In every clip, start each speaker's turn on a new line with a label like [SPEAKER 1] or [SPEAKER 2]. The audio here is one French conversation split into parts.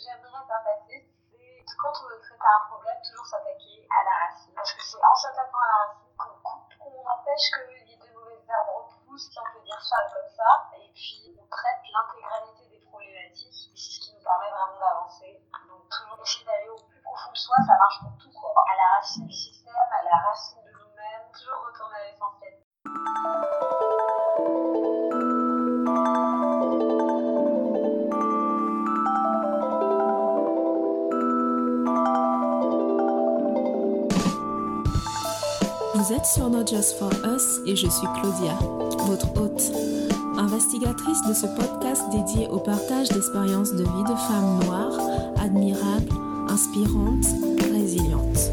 [SPEAKER 1] j'aimerais pas passer, c'est quand on veut traiter un problème, toujours s'attaquer à la racine. Parce que c'est en s'attaquant à la racine qu'on coupe, qu'on empêche que les deux mauvaises herbes repoussent, si on peut dire ça comme ça, et puis on traite l'intégralité des problématiques, et c'est ce qui nous permet vraiment d'avancer. Donc toujours essayer d'aller au plus profond de soi, ça marche pour tout. À la racine du système, à la racine de nous-mêmes, toujours retourner à l'essentiel.
[SPEAKER 2] Vous êtes sur Not Just For Us et je suis Claudia, votre hôte, investigatrice de ce podcast dédié au partage d'expériences de vie de femmes noires, admirables, inspirantes, résilientes.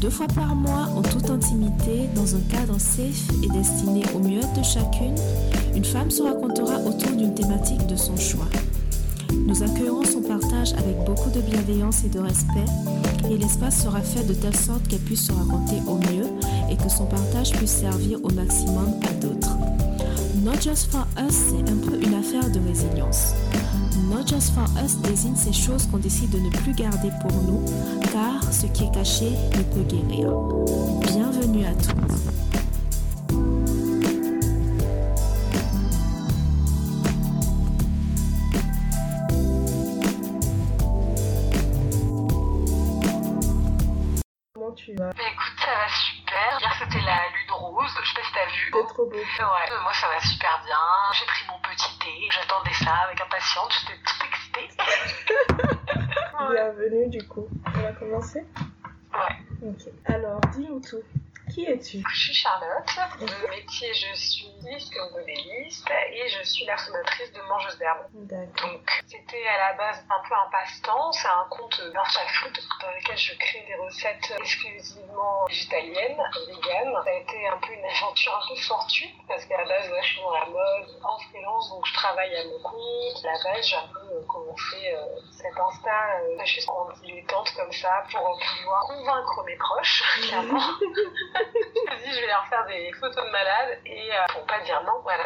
[SPEAKER 2] Deux fois par mois, en toute intimité, dans un cadre safe et destiné au mieux-être de chacune, une femme se racontera autour d'une thématique de son choix. Nous accueillerons son partage avec beaucoup de bienveillance et de respect et l'espace sera fait de telle sorte qu'elle puisse se raconter au mieux et que son partage puisse servir au maximum à d'autres. Not Just For Us, c'est un peu une affaire de résilience. Not Just For Us désigne ces choses qu'on décide de ne plus garder pour nous, car ce qui est caché ne peut guérir. Bienvenue à toutes.
[SPEAKER 3] Ouais, moi ça va super bien. J'ai pris mon petit thé, j'attendais ça avec impatience, j'étais toute excitée.
[SPEAKER 4] Bienvenue du coup. On va commencer
[SPEAKER 3] Ouais.
[SPEAKER 4] Ok. Alors, dis-nous tout. Es-tu
[SPEAKER 3] Je suis Charlotte, de métier je suis liste modéliste et je suis la fondatrice de Mangeuse d'herbe. Donc c'était à la base un peu un passe-temps, c'est un compte à Food dans lequel je crée des recettes exclusivement végétaliennes, véganes. Ça a été un peu une aventure un peu fortuite parce qu'à la base ouais, je suis dans la mode en freelance donc je travaille à mon compte. À la base j'ai un peu euh, commencé euh, cet Insta euh, juste en dilettante comme ça pour pouvoir convaincre mes proches clairement. Je me dis je vais leur faire des photos de malades et euh, pour pas dire non voilà.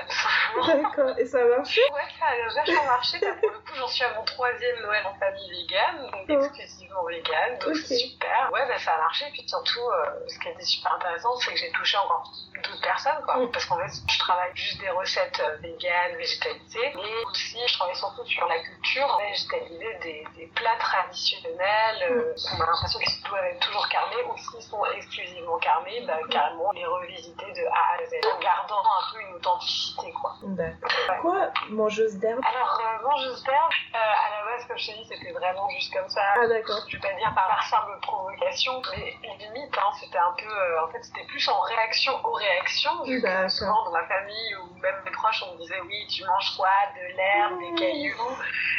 [SPEAKER 4] D'accord. Et ça marche
[SPEAKER 3] Ouais, ça a vachement marché. parce que Pour le coup, j'en suis à mon troisième Noël en famille vegan, donc
[SPEAKER 4] Oh.
[SPEAKER 3] exclusivement vegan, donc super. Ouais, bah, ça a marché. Puis surtout, euh, ce qui a été super intéressant, c'est que j'ai touché encore d'autres personnes, quoi.
[SPEAKER 4] Mm.
[SPEAKER 3] Parce qu'en fait, je travaille juste des recettes euh, véganes, végétalisées, mais aussi, je travaille surtout sur la culture végétalisée des, des plats traditionnels euh, qu'on a l'impression qu'ils doivent être toujours carnés ou s'ils sont exclusivement carnés, bah, carrément les revisiter de A à Z, en gardant un peu une authenticité, quoi.
[SPEAKER 4] D'accord.
[SPEAKER 3] Ouais.
[SPEAKER 4] Mangeuse d'herbe?
[SPEAKER 3] Alors, euh, mangeuse d'herbe, euh, à la base, comme je t'ai dit, c'était vraiment juste comme ça.
[SPEAKER 4] Ah, d'accord.
[SPEAKER 3] Je vais pas dire par, simple provocation, mais limite, hein, c'était un peu. en fait, c'était plus en réaction aux réactions. Vu que
[SPEAKER 4] D'accord.
[SPEAKER 3] souvent, dans ma famille ou même mes proches, on me disait oui, tu manges quoi De l'herbe, des cailloux.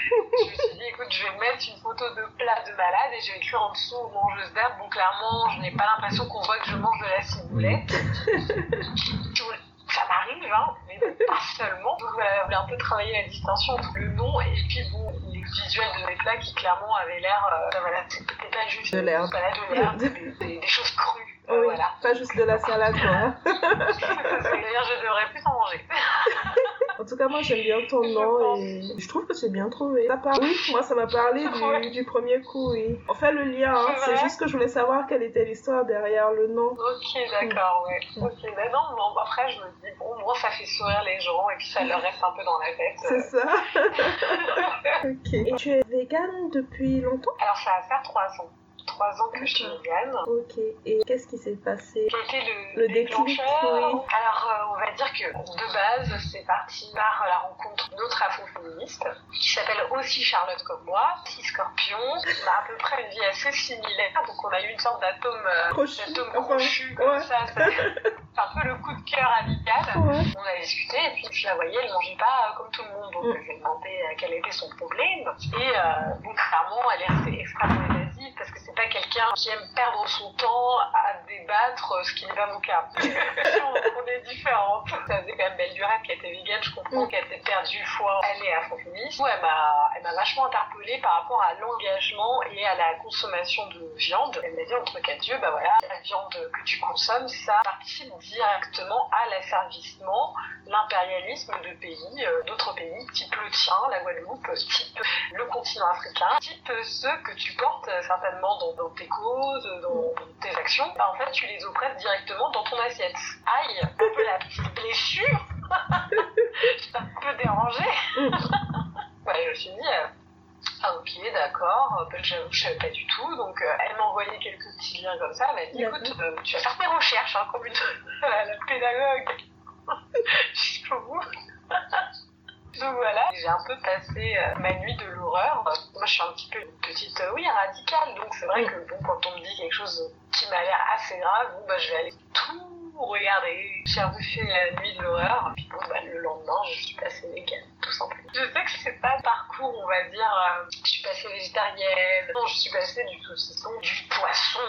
[SPEAKER 3] je me suis dit, écoute, je vais mettre une photo de plat de malade et je vais écrire en dessous mangeuse d'herbe. Bon, clairement, je n'ai pas l'impression qu'on voit que je mange de la ciboulette. Ça m'arrive, hein, mais pas seulement. Donc voilà, je voulais un peu travailler la distinction entre le nom et puis bon, les visuels de mes plats qui clairement avaient l'air, euh, voilà, c'était pas juste
[SPEAKER 4] De l'herbe.
[SPEAKER 3] Voilà, de l'herbe, des, des- des choses crues. Euh,
[SPEAKER 4] Oui,
[SPEAKER 3] Voilà.
[SPEAKER 4] pas juste de la salade, quoi. hein.
[SPEAKER 3] D'ailleurs, je devrais plus en manger.
[SPEAKER 4] En tout cas, moi, j'aime bien ton nom et je trouve que c'est bien trouvé. Ça Oui, moi, ça m'a parlé du, du premier coup, oui. On fait le lien, hein.
[SPEAKER 3] C'est
[SPEAKER 4] juste que je voulais savoir quelle était l'histoire derrière le nom.
[SPEAKER 3] Ok, d'accord, ouais. Ok, mais non, bon, après, je me dis, bon, moi, ça fait sourire les gens et puis ça leur reste un peu dans la tête.
[SPEAKER 4] C'est ça Ok. Et tu es végane depuis longtemps?
[SPEAKER 3] Alors, ça va faire trois ans. Trois ans que je suis végane.
[SPEAKER 4] Ok. Et qu'est-ce qui s'est passé
[SPEAKER 3] Quel était le,
[SPEAKER 4] Le
[SPEAKER 3] déclencheur
[SPEAKER 4] oui.
[SPEAKER 3] Alors, euh, on va dire que de base, c'est parti par la rencontre d'autres afro-féministes qui s'appellent aussi Charlotte comme moi, six scorpions. On a à peu près une vie assez similaire, donc on a eu une sorte d'atome euh,
[SPEAKER 4] Crochu.
[SPEAKER 3] d'atome crochu comme
[SPEAKER 4] ouais.
[SPEAKER 3] ça. un peu le coup de cœur amical.
[SPEAKER 4] Ouais.
[SPEAKER 3] On a discuté et puis je la voyais, elle mangeait pas comme tout le monde. Donc
[SPEAKER 4] Mm.
[SPEAKER 3] je lui ai demandé euh, quel était son problème. Et euh, bon, clairement, elle est restée extrêmement parce que c'est pas quelqu'un qui aime perdre son temps à débattre euh, ce qui n'est pas mon cas. Qu'on est différentes. Ça faisait quand même belle durée qu'elle était vegan, je comprends
[SPEAKER 4] Mm.
[SPEAKER 3] qu'elle était perdu foi. Elle est afro-féministe. Elle m'a elle m'a vachement interpellée par rapport à l'engagement et à la consommation de viande. Elle m'a dit entre quatre yeux, bah voilà, la viande que tu consommes, ça participe directement à l'asservissement, l'impérialisme de pays, euh, d'autres pays, type le tien, la Guadeloupe, type le continent continent africain, type ceux que tu portes certainement dans, tes causes, dans, tes actions, bah, en fait, tu les oppresses directement dans ton assiette. Aïe, un peu la petite blessure, un peu dérangé. ouais, je me suis dit, euh, ah ok, d'accord, ben, je, je savais pas du tout, donc euh, elle m'a envoyé quelques petits liens comme ça, elle m'a dit écoute, euh, tu vas faire tes recherches, hein, comme une la pédagogue jusqu'au bout. donc voilà, j'ai un peu passé ma nuit de l'horreur. Moi je suis un petit peu une petite, oui, radicale, donc c'est vrai que bon, quand on me dit quelque chose qui m'a l'air assez grave, bon, bah, je vais aller tout regarder. J'ai un peu fait la nuit de l'horreur, puis bon, bah, le lendemain, je suis passée végane, Je sais que c'est pas le parcours, on va dire, euh, je suis passée végétarienne, non, je suis passée du saucisson, du poisson,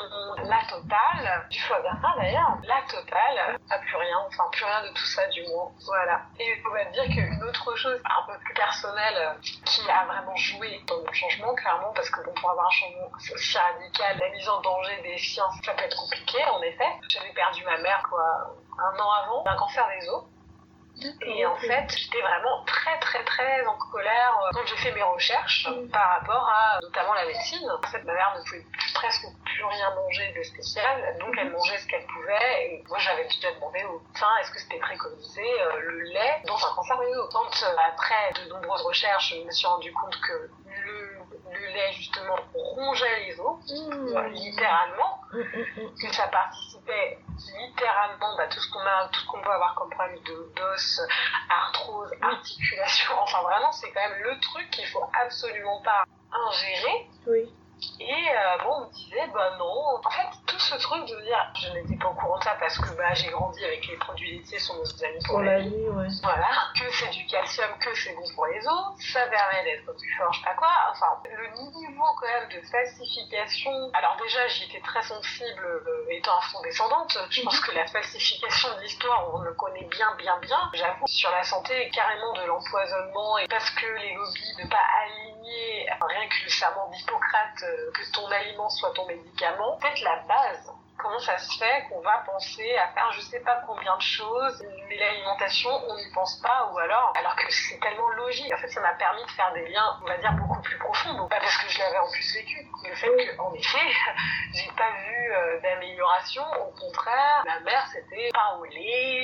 [SPEAKER 3] la totale, du foie gras d'ailleurs, la totale, pas plus rien, enfin plus rien de tout ça du moins, voilà. Et on va dire qu'une autre chose un peu plus personnelle euh, qui a vraiment joué dans mon changement, clairement, parce que bon, pour avoir un changement aussi radical, la mise en danger des sciences, ça peut être compliqué en effet. J'avais perdu ma mère, quoi, un an avant d'un cancer des os. Et en fait, j'étais vraiment très très très en colère euh, quand j'ai fait mes recherches mm. par rapport à notamment la médecine. En fait, ma mère ne pouvait presque plus rien manger de spécial, donc elle mm-hmm. mangeait ce qu'elle pouvait. Et moi, j'avais déjà demandé au médecin est-ce que c'était préconisé euh, le lait dans un cancer os. Quand euh, après de nombreuses recherches, je me suis rendu compte que le le lait justement rongeait les os, mmh. littéralement, que ça participait littéralement à bah, tout ce qu'on a, tout ce qu'on peut avoir comme problème de d'os, arthrose, articulation. Enfin vraiment, c'est quand même le truc qu'il faut absolument pas ingérer. Oui. Et euh, bon, on me disait, bah non. En fait, tout ce truc de dire, je n'étais pas au courant de ça parce que bah, j'ai grandi avec les produits laitiers, sont nos amis pour, la vie. Ouais. Voilà, que c'est du calcium, que c'est bon pour les os, ça permet d'être plus fort, je sais pas quoi. Enfin, le niveau quand même de falsification. Alors déjà, j'y étais très sensible euh, étant afro-descendante. Je pense que la falsification de l'histoire, on le connaît bien, bien, bien. J'avoue, sur la santé, carrément de l'empoisonnement et parce que les lobbies ne pas aligner, rien que le serment d'Hippocrate euh, que ton aliment soit ton médicament, c'est la base comment ça se fait qu'on va penser à faire je sais pas combien de choses, mais l'alimentation, on n'y pense pas, ou alors, alors que c'est tellement logique. En fait, ça m'a permis de faire des liens, on va dire, beaucoup plus profonds. Pas parce que je l'avais en plus vécu. Le fait qu'en effet, j'ai pas vu euh, d'amélioration. Au contraire, ma mère, c'était pain au lait,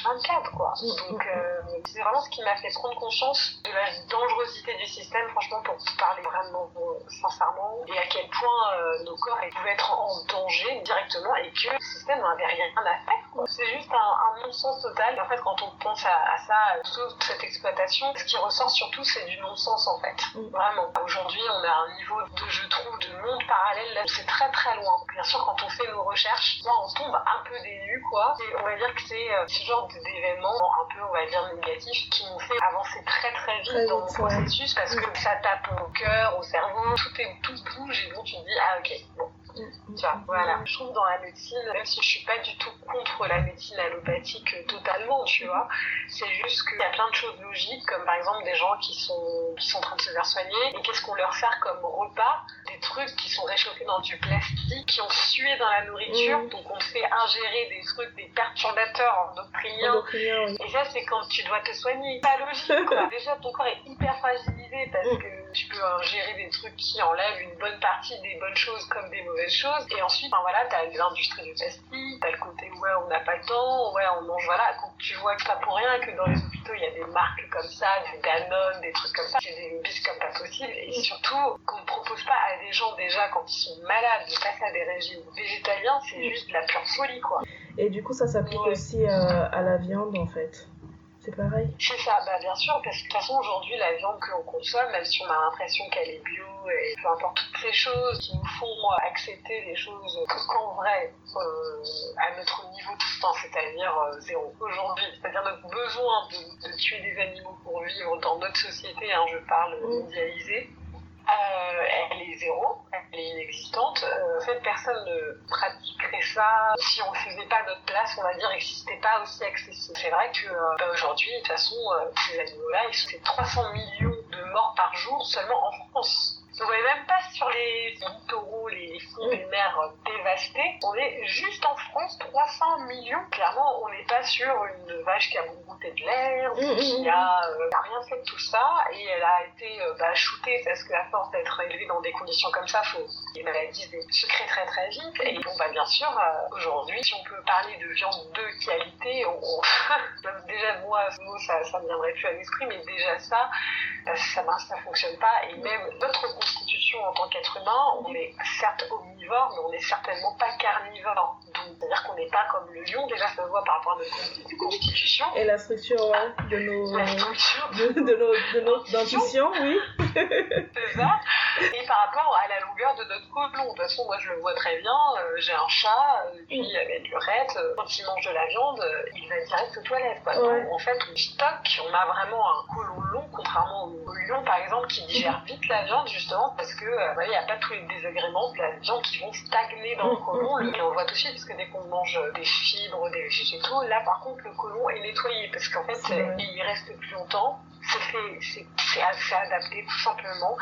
[SPEAKER 3] H24, quoi. Donc, euh, c'est vraiment ce qui m'a fait prendre conscience de la dangerosité du système, franchement, pour parler vraiment sincèrement, et à quel point euh, nos corps pouvaient être en danger directement et que le système n'avait rien à faire. C'est juste un, un non-sens total. En fait, quand on pense à, ça, toute cette exploitation, ce qui ressort surtout, c'est du non-sens en fait. Mm. Vraiment. Aujourd'hui, on a un niveau de, je trouve, de monde parallèle là, c'est très très loin. Bien sûr, quand on fait nos recherches, on tombe un peu dénu, quoi. Et on va dire que c'est euh, ce genre d'événements un peu, on va dire, négatifs qui nous fait avancer très très vite dans le processus parce que ça tape au cœur, au cerveau, tout, est, tout bouge et donc tu te dis, ah ok, bon, tu vois, voilà. Je trouve dans la médecine, même si je suis pas du tout contre la médecine allopathique euh, totalement, tu vois, c'est juste qu'il y a plein de choses logiques, comme par exemple des gens qui sont, qui sont en train de se faire soigner, et qu'est-ce qu'on leur sert comme repas? Des trucs qui sont réchauffés dans du plastique, qui ont sué dans la nourriture, mm. donc on te fait ingérer des trucs, des perturbateurs endocriniens. Et ça, c'est quand tu dois te soigner. Pas logique, quoi. Déjà, ton corps est hyper fragilisé parce mm. que tu peux ingérer des trucs qui enlèvent une bonne partie des bonnes choses comme des mauvaises choses. Et ensuite, enfin, voilà, t'as l'industrie du plastique, t'as le côté ouais, on n'a pas le temps, ouais, on mange, voilà. Quand tu vois que pas pour rien que dans les hôpitaux, il y a des marques comme ça, des Danone, des trucs comme ça, c'est des bis comme pas possible. Et surtout, qu'on ne propose pas à des gens déjà quand ils sont malades de passer à des régimes végétaliens, c'est juste de la pure folie, quoi.
[SPEAKER 4] Et du coup, ça s'applique aussi euh, à la viande, en fait c'est pareil.
[SPEAKER 3] C'est ça, bah bien sûr, parce que de toute façon aujourd'hui la viande que l'on consomme, même si on a l'impression qu'elle est bio et peu importe toutes ces choses qui nous font accepter les choses qu'en vrai, euh, à notre niveau de temps, c'est-à-dire euh, zéro. Aujourd'hui, c'est-à-dire notre besoin de, tuer des animaux pour vivre dans notre société, hein, je parle mondialisée, euh, elle est zéro, elle est inexistante. Euh, en fait, personne ne pratiquerait ça si on ne faisait pas notre place, on va dire, et c'était pas aussi accessible. C'est vrai que euh, bah, aujourd'hui, de toute façon, ces animaux-là, ils sont 300 millions de morts par jour seulement en France. On n'est même pas sur les littoraux, les fonds des mers dévastés. On est juste en France, 300 millions. Clairement, on n'est pas sur une vache qui a goûté de l'air,
[SPEAKER 4] Mm, mm,
[SPEAKER 3] qui
[SPEAKER 4] mm.
[SPEAKER 3] a, euh, qui a rien fait de tout ça. Et elle a été euh, bah, shootée parce qu'à force d'être élevée dans des conditions comme ça, faut... les maladies se créent très très vite. Et bon, bah, bien sûr, euh, aujourd'hui, si on peut parler de viande de qualité, on... déjà moi, ce mot, ça ne viendrait plus à l'esprit, mais déjà ça, euh, ça marche, ça fonctionne pas. Et même notre constitution en tant qu'être humain, on est certes omnivore, mais on n'est certainement pas carnivore. Donc, c'est-à-dire qu'on n'est pas comme le lion, déjà ça se voit par rapport à notre con- constitution.
[SPEAKER 4] Et la structure ouais, de nos.
[SPEAKER 3] La structure,
[SPEAKER 4] De, de nos, de nos dentitions, oui.
[SPEAKER 3] C'est ça. Et par rapport à la longueur de notre côlon. De toute façon, moi je le vois très bien. euh, j'ai un chat, euh, puis avec lurette, euh, quand il mange de la viande, il va direct aux toilettes. Quoi.
[SPEAKER 4] Ouais.
[SPEAKER 3] Donc, en fait, on stocke, on a vraiment un côlon long, contrairement au, lion par exemple, qui digère vite la viande, justement parce que il n'y a pas tous les désagréments de la viande qui vont stagner dans le côlon. Le- Et on le voit tout de suite, parce que dès qu'on mange des fibres, des végétaux, là par contre, le côlon est nettoyé, parce qu'en fait, il reste plus longtemps. C'est adapté tout simplement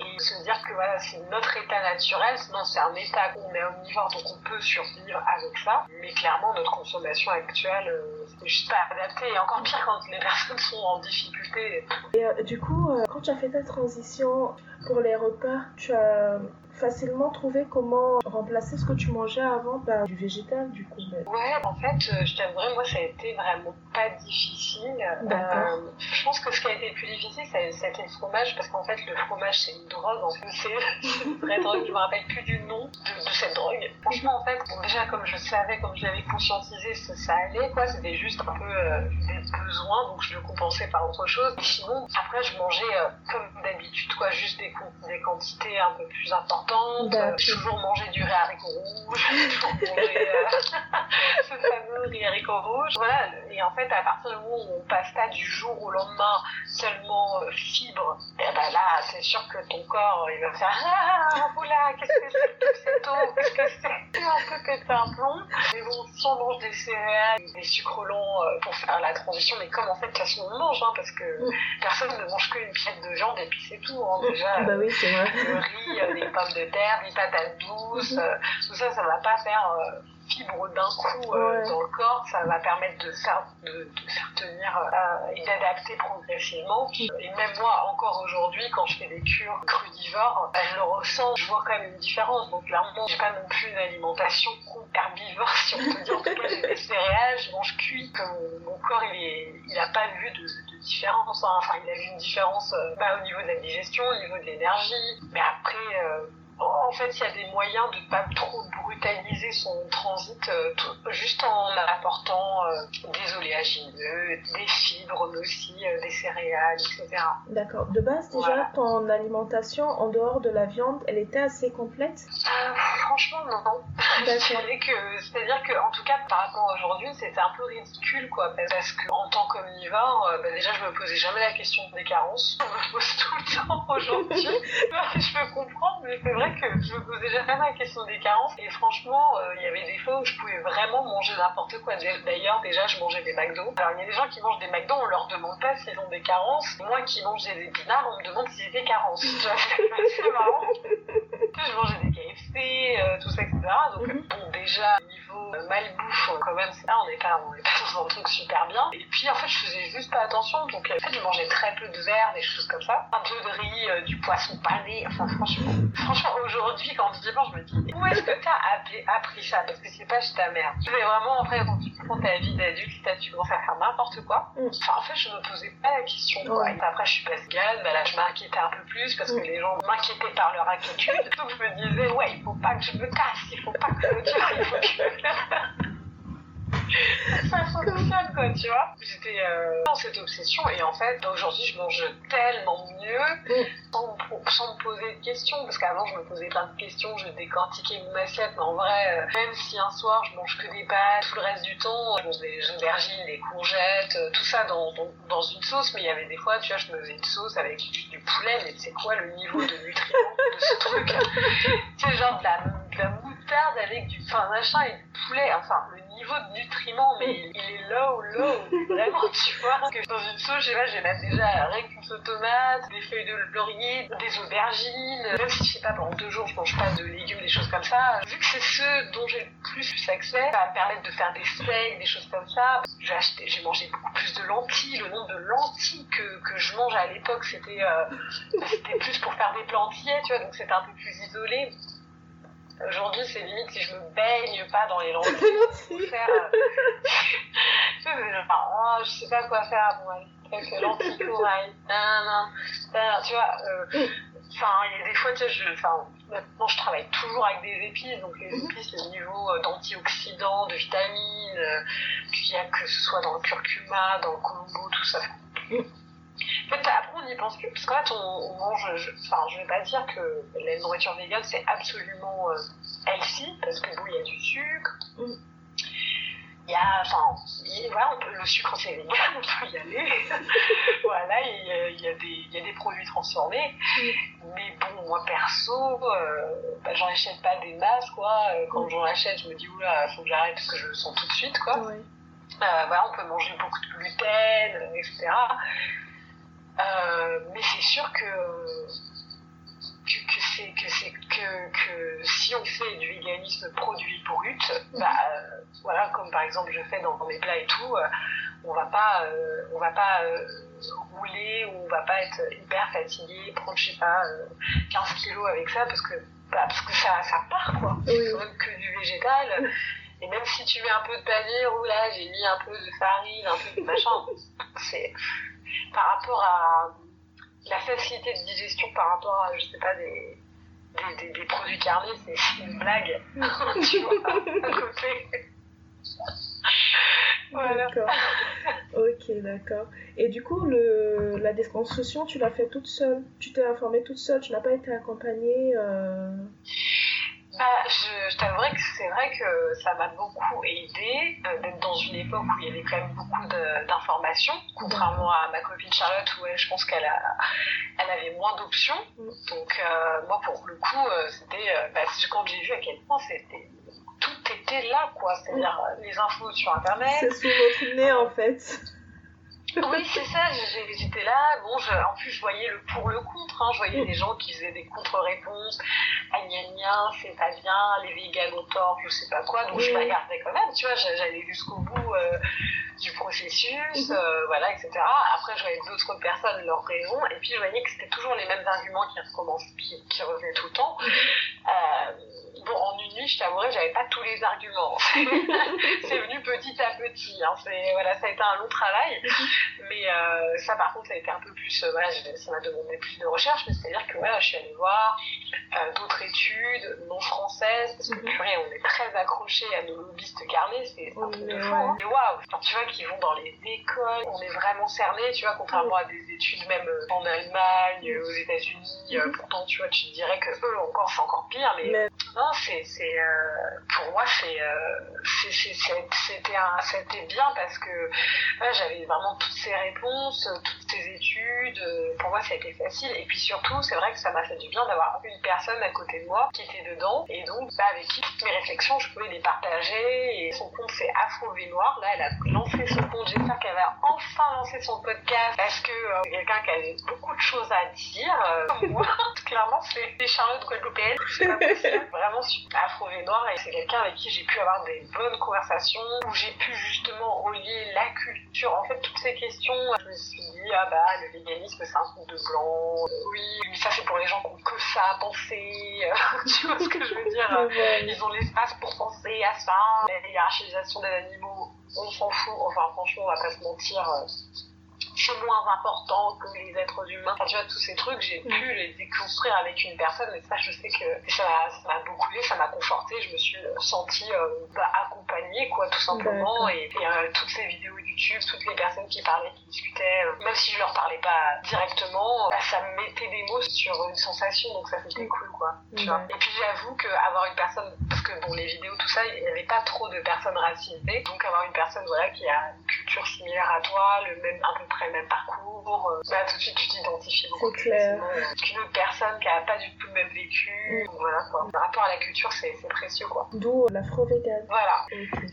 [SPEAKER 3] et se dire que voilà, c'est notre état naturel, sinon c'est un état qu'on est omnivore, donc on peut survivre avec ça. Mais clairement, notre consommation actuelle, euh, c'est juste pas adapté. Et encore pire quand les personnes sont en difficulté.
[SPEAKER 4] Et euh, du coup, euh, quand tu as fait ta transition pour les repas, tu as facilement trouvé comment remplacer ce que tu mangeais avant par du végétal, du coup.
[SPEAKER 3] Ouais, en fait, euh, je t'avouerai, moi, ça a été vraiment pas difficile.
[SPEAKER 4] D'accord.
[SPEAKER 3] Euh, je pense que ce qui a été le plus difficile, ça, ça a été le fromage, parce qu'en fait, le fromage, c'est une drogue. En fait, c'est c'est une vraie drogue. Je me rappelle plus du nom de, de cette drogue. Franchement, en fait, bon, déjà, comme je savais, comme je l'avais conscientisé, ça, ça allait, quoi. C'était juste un peu euh, des donc je le compensais par autre chose. Sinon, après, je mangeais euh, comme d'habitude, quoi, juste des, quantités un peu plus importantes. Euh, toujours mangé du riz haricot rouge, toujours mangé euh, ce fameux riz haricot rouge. Voilà, et en fait, à partir du moment où on passe pas du jour au lendemain seulement euh, fibre, et ben là, c'est sûr que ton corps, il va faire Ah, oula, qu'est-ce que c'est que cette eau Qu'est-ce que c'est un peu péter un plomb. Mais bon, si on mange des céréales, des sucres lents pour faire la transition, mais comme en fait, façon, on mange, hein, parce que personne ne mange qu'une pièce de viande et puis c'est tout. Hein, déjà,
[SPEAKER 4] Bah oui, c'est vrai.
[SPEAKER 3] le riz, euh, des pommes de terre, des patates douces, euh, tout ça, ça va pas faire euh, fibre d'un coup euh,
[SPEAKER 4] Ouais.
[SPEAKER 3] dans le corps, ça va permettre de faire, de, de faire tenir euh, et d'adapter progressivement. Et même moi, encore aujourd'hui, quand je fais des cures crudivores, je le ressens, je vois quand même une différence. Donc clairement, j'ai pas non plus une alimentation herbivore, si on peut dire. En tout cas, j'ai des céréales, je mange cuit, mon, mon corps, il est, il a pas vu de, de différence. hein. Enfin, il a vu une différence euh, bah, au niveau de la digestion, au niveau de l'énergie. Mais après, euh, en fait, il y a des moyens de ne pas trop brutaliser son transit euh, tout- juste en apportant euh, des oléagineux, des fibres, mais aussi euh, des céréales, etc.
[SPEAKER 4] D'accord. De base, déjà,
[SPEAKER 3] Voilà.
[SPEAKER 4] ton alimentation en dehors de la viande, elle était assez complète?
[SPEAKER 3] Euh, franchement, non. Que, c'est-à-dire que, en tout cas, par rapport à aujourd'hui, c'était un peu ridicule, quoi, parce que en tant qu'omnivore, euh, bah, déjà, je me posais jamais la question des carences. Je me pose tout le temps aujourd'hui. je peux comprendre, mais c'est vrai que je me posais jamais la question des carences. Et franchement, euh, il y avait des fois où je pouvais vraiment manger n'importe quoi. D'ailleurs, déjà, je mangeais des McDo. Alors, il y a des gens qui mangent des McDo, on leur demande pas s'ils ont des carences. Moi qui mange des épinards, on me demande si j'ai des carences. C'est marrant. je mangeais des KFC, euh, tout ça, etc. Donc,
[SPEAKER 4] Mhm.
[SPEAKER 3] bon, déjà, niveau euh, malbouffe, euh, quand même, là, on n'est pas, on est pas dans un truc super bien. Et puis, en fait, je faisais juste pas attention. Donc, euh, en fait, je mangeais très peu de verre, des choses comme ça. Un peu de riz, euh, du poisson pané. Enfin, franchement, franchement, aujourd'hui, quand je dis pense, je me dis, où est-ce que t'as appris ça? Parce que c'est pas chez ta mère. Mais vraiment, après, quand tu prends ta vie d'adulte, tu commences à faire n'importe quoi.
[SPEAKER 4] Mm.
[SPEAKER 3] Enfin, en fait, je me posais pas la question, quoi.
[SPEAKER 4] Ouais.
[SPEAKER 3] Et après, je suis pas vegan, bah là, je m'inquiétais un peu plus parce que
[SPEAKER 4] Mm.
[SPEAKER 3] les gens m'inquiétaient par leur inquiétude. Donc, je me disais, ouais, il faut pas que je me casse, il faut pas que je me tire, il faut que. ça fonctionne, quoi, tu vois. J'étais euh, dans cette obsession et en fait, aujourd'hui, je mange tellement mieux
[SPEAKER 4] Mm.
[SPEAKER 3] sans, me- sans me poser de questions. Parce qu'avant, je me posais plein de questions, je décortiquais mon assiette, mais en vrai, euh, même si un soir, je mange que des pâtes, tout le reste du temps, je mange des aubergines, des courgettes, euh, tout ça dans, dans, dans une sauce, mais il y avait des fois, tu vois, je me faisais une sauce avec du, du poulet, mais c'est quoi le niveau de nutriments de ce truc C'est genre de la, la moutarde avec du pain machin et du poulet, enfin, le niveau de nutriments, mais il est low, low, vraiment, tu vois. Que dans une sauce, pas, je vais mettre déjà rien qu'une sauce tomate, des feuilles de laurier, des aubergines. Même si, je sais pas, pendant deux jours, je mange pas de légumes, des choses comme ça. Vu que c'est ceux dont j'ai le plus accès, ça va me permettre de faire des steaks, des choses comme ça. J'ai acheté, j'ai mangé beaucoup plus de lentilles. Le nombre de lentilles que, que je mange à l'époque, c'était, euh, c'était plus pour faire des plantiers, tu vois, donc c'était un peu plus isolé. Aujourd'hui, c'est limite si je me baigne pas dans les lentilles. pour faire, euh, enfin, oh, je sais pas quoi faire. Bon, quelques lentilles corail. Non, non, non. Tu vois, euh, il y a des fois, tu sais, je, maintenant, je travaille toujours avec des épices. Donc, les épices, le niveau euh, d'antioxydants, de vitamines, euh, qu'il y a que ce soit dans le curcuma, dans le colombo, tout ça. En fait, après, on n'y pense plus, parce qu'en fait, on, on mange, je, enfin, je vais pas dire que la nourriture végane, c'est absolument euh, healthy, parce que bon, il y a du sucre, il y a, enfin, il- voilà, on peut, le sucre, c'est végan, on peut y aller, voilà, il y, a, il y a des, il y a des produits transformés, mais bon, moi, perso, euh, bah, j'en achète pas des masses, quoi, Euh, quand j'en achète, je me dis, oula, faut que j'arrête, parce que je le sens tout de suite, quoi.
[SPEAKER 4] Ouais.
[SPEAKER 3] Euh, voilà, on peut manger beaucoup de gluten, etc. Euh, mais c'est sûr que, que, que c'est que, c'est que, que si on fait du véganisme produit brut, bah, euh, voilà, comme par exemple je fais dans, mes plats et tout, euh, on va pas, on va pas rouler ou on va pas être hyper fatigué, prendre je sais pas euh, 15 kilos avec ça parce que bah, parce que ça, ça part quoi.
[SPEAKER 4] Oui.
[SPEAKER 3] C'est quand même que du végétal. Et même si tu mets un peu de panier, ou là j'ai mis un peu de farine, un peu de machin, c'est par rapport à la facilité de digestion par rapport à, je sais pas, des, des, des, des produits carnés, c'est une blague. tu vois, à côté. voilà.
[SPEAKER 4] D'accord. Ok, d'accord. Et du coup, le, la déconstruction, tu l'as fait toute seule? Tu t'es informée toute seule? Tu n'as pas été accompagnée. euh,
[SPEAKER 3] Bah, je, je t'avouerais que c'est vrai que ça m'a beaucoup aidé euh, d'être dans une époque où il y avait quand même beaucoup d'informations, contrairement à ma copine Charlotte où elle, je pense qu'elle a, elle avait moins d'options.
[SPEAKER 4] Mm.
[SPEAKER 3] Donc euh, moi pour le coup, euh, c'était bah, quand j'ai vu à quel point c'était tout était là quoi, c'est-à-dire les infos sur internet,
[SPEAKER 4] C'est sous notre nez, en fait.
[SPEAKER 3] Oui, c'est ça, j'ai- j'étais là, bon, je- en plus je voyais le pour le contre, hein, je voyais des gens qui faisaient des contre-réponses, ah c'est pas bien, les véganes ont tort, je sais pas quoi, donc je
[SPEAKER 4] Oui.
[SPEAKER 3] regardais quand même, tu vois, j'a- j'allais jusqu'au bout euh, du processus, euh, voilà, etc. Après je voyais d'autres personnes, leurs raisons, et puis je voyais que c'était toujours les mêmes arguments qui, qui, qui revenaient tout le temps. Euh, bon, en une nuit, je t'avouerai, j'avais pas tous les arguments. c'est venu petit à petit. Hein. C'est, voilà, ça a été un long travail. Mais euh, ça, par contre, ça a été un peu plus. euh, voilà, ça m'a demandé plus de recherche. Mais c'est-à-dire que voilà, je suis allée voir euh, d'autres études non françaises. Parce que,
[SPEAKER 4] Mhm.
[SPEAKER 3] purée, on est très accrochés à nos lobbyistes carnés. C'est un truc de fou. Hein. Et waouh Enfin, Tu vois, qui vont dans les écoles. On est vraiment cernés, tu vois, contrairement à des études même en Allemagne, aux États-Unis.
[SPEAKER 4] Mhm.
[SPEAKER 3] pourtant, tu vois, tu te dirais que eux, encore, c'est encore pire. Mais C'est, c'est, euh, pour moi, c'est, euh, c'est, c'était, un, c'était bien parce que j'avais vraiment toutes ces réponses, toutes ces études. euh, Pour moi, ça a été facile. Et puis surtout, c'est vrai que ça m'a fait du bien d'avoir une personne à côté de moi qui était dedans et donc bah, avec qui toutes mes réflexions, je pouvais les partager. Et son compte, c'est Afro Noir. Là, elle a lancé son compte. J'espère qu'elle va enfin lancer son podcast parce que euh, c'est quelqu'un qui avait beaucoup de choses à dire. euh, moi, clairement, c'est c'est Charlotte Guadeloupéenne. C'est pas possible. Vraiment super afro et noir et c'est quelqu'un avec qui j'ai pu avoir des bonnes conversations où j'ai pu justement relier la culture. En fait, toutes ces questions, je me suis dit, ah bah, le véganisme, c'est un truc de blanc. Oui, mais ça, c'est pour les gens qui ont que ça à penser. Tu vois ce que je veux dire? Ils ont l'espace pour penser à ça. La hiérarchisation des animaux, on s'en fout. Enfin, franchement, on va pas se mentir. C'est moins important que les êtres humains. Enfin, tu vois, tous ces trucs, j'ai
[SPEAKER 4] Mm.
[SPEAKER 3] pu les déconstruire avec une personne. Et ça, je sais que ça m'a- beaucoup aidé, ça m'a conforté. Je me suis euh, sentie euh, bah, accompagnée, quoi, tout simplement. Et, et, euh, toutes ces vidéos YouTube, toutes les personnes qui parlaient, qui discutaient, euh, même si je leur parlais pas directement, bah, ça me mettait des mots sur une sensation. Donc ça, c'était cool, quoi. Tu vois.
[SPEAKER 4] Ouais.
[SPEAKER 3] Et puis j'avoue qu'avoir une personne, parce que bon, les vidéos, tout ça, il n'y avait pas trop de personnes racisées. Donc avoir une personne voilà, qui a une culture similaire à toi, le même, à peu près le même parcours. Euh, bah, tout de suite, tu t'identifies beaucoup
[SPEAKER 4] plus
[SPEAKER 3] qu'une autre personne qui n'a pas du tout le même vécu. Mm. Voilà, quoi. Par rapport à la culture, c'est précieux, quoi.
[SPEAKER 4] D'où l'afro-vegan.
[SPEAKER 3] Voilà.